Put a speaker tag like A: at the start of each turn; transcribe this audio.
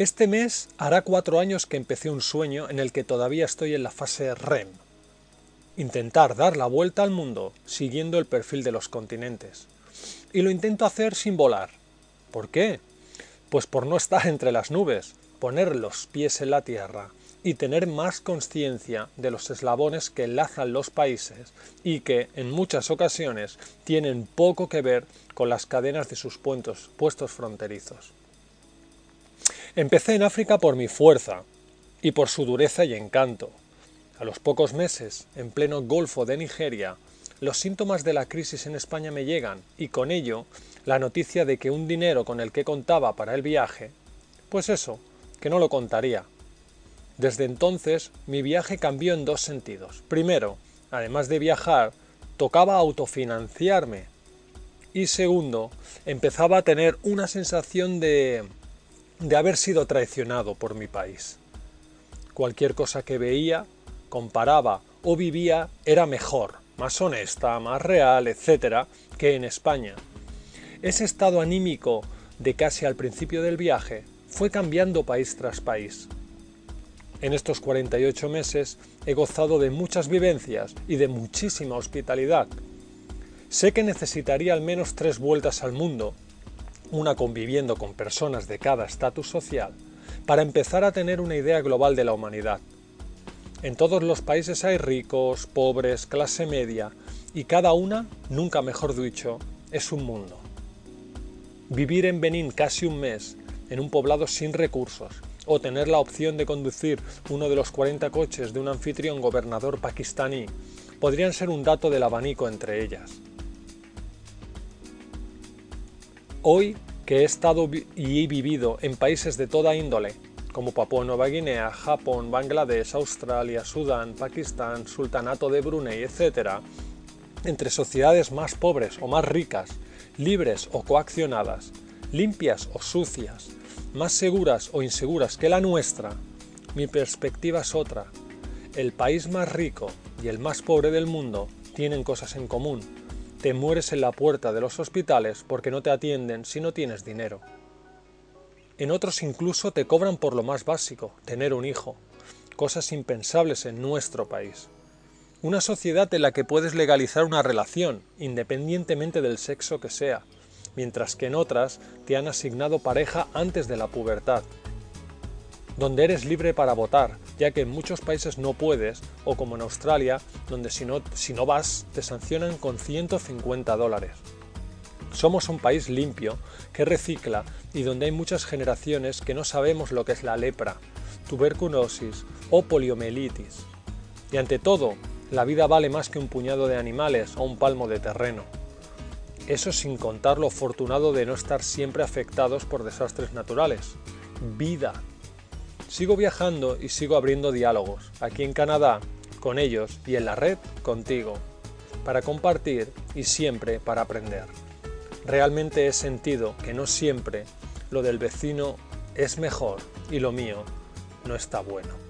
A: Este mes hará cuatro años que empecé un sueño en el que todavía estoy en la fase REM. Intentar dar la vuelta al mundo siguiendo el perfil de los continentes. Y lo intento hacer sin volar. ¿Por qué? Pues por no estar entre las nubes, poner los pies en la tierra y tener más conciencia de los eslabones que enlazan los países y que en muchas ocasiones tienen poco que ver con las cadenas de sus puestos, puestos fronterizos. Empecé en África por mi fuerza y por su dureza y encanto. A los pocos meses, en pleno Golfo de Nigeria, los síntomas de la crisis en España me llegan y con ello la noticia de que un dinero con el que contaba para el viaje, pues eso, que no lo contaría, desde entonces mi viaje cambió en dos sentidos. Primero, además de viajar, tocaba autofinanciarme. Y segundo, empezaba a tener una sensación de, de haber sido traicionado por mi país. Cualquier cosa que veía, comparaba o vivía era mejor, más honesta, más real, etc., que en España. Ese estado anímico de casi al principio del viaje fue cambiando país tras país. En estos 48 meses he gozado de muchas vivencias y de muchísima hospitalidad. Sé que necesitaría al menos tres vueltas al mundo, una conviviendo con personas de cada estatus social, para empezar a tener una idea global de la humanidad. En todos los países hay ricos, pobres, clase media, y cada una, nunca mejor dicho, es un mundo. Vivir en Benín casi un mes, en un poblado sin recursos, o tener la opción de conducir uno de los 40 coches de un anfitrión gobernador pakistaní podrían ser un dato del abanico entre ellas. Hoy que he estado y he vivido en países de toda índole, como Papua Nueva Guinea, Japón, Bangladesh, Australia, Sudán, Pakistán, Sultanato de Brunei, etc., entre sociedades más pobres o más ricas, libres o coaccionadas, limpias o sucias, más seguras o inseguras que la nuestra, mi perspectiva es otra. El país más rico y el más pobre del mundo tienen cosas en común. Te mueres en la puerta de los hospitales porque no te atienden si no tienes dinero. En otros incluso te cobran por lo más básico, tener un hijo, cosas impensables en nuestro país. Una sociedad en la que puedes legalizar una relación, independientemente del sexo que sea, mientras que en otras te han asignado pareja antes de la pubertad, donde eres libre para votar, ya que en muchos países no puedes, o como en Australia, donde si no, si no vas te sancionan con 150 dólares. Somos un país limpio, que recicla y donde hay muchas generaciones que no sabemos lo que es la lepra, tuberculosis o poliomielitis. Y ante todo, la vida vale más que un puñado de animales o un palmo de terreno. Eso sin contar lo afortunado de no estar siempre afectados por desastres naturales. Vida. Sigo viajando y sigo abriendo diálogos, aquí en Canadá, con ellos y en la red contigo, para compartir y siempre para aprender. Realmente he sentido que no siempre lo del vecino es mejor y lo mío no está bueno.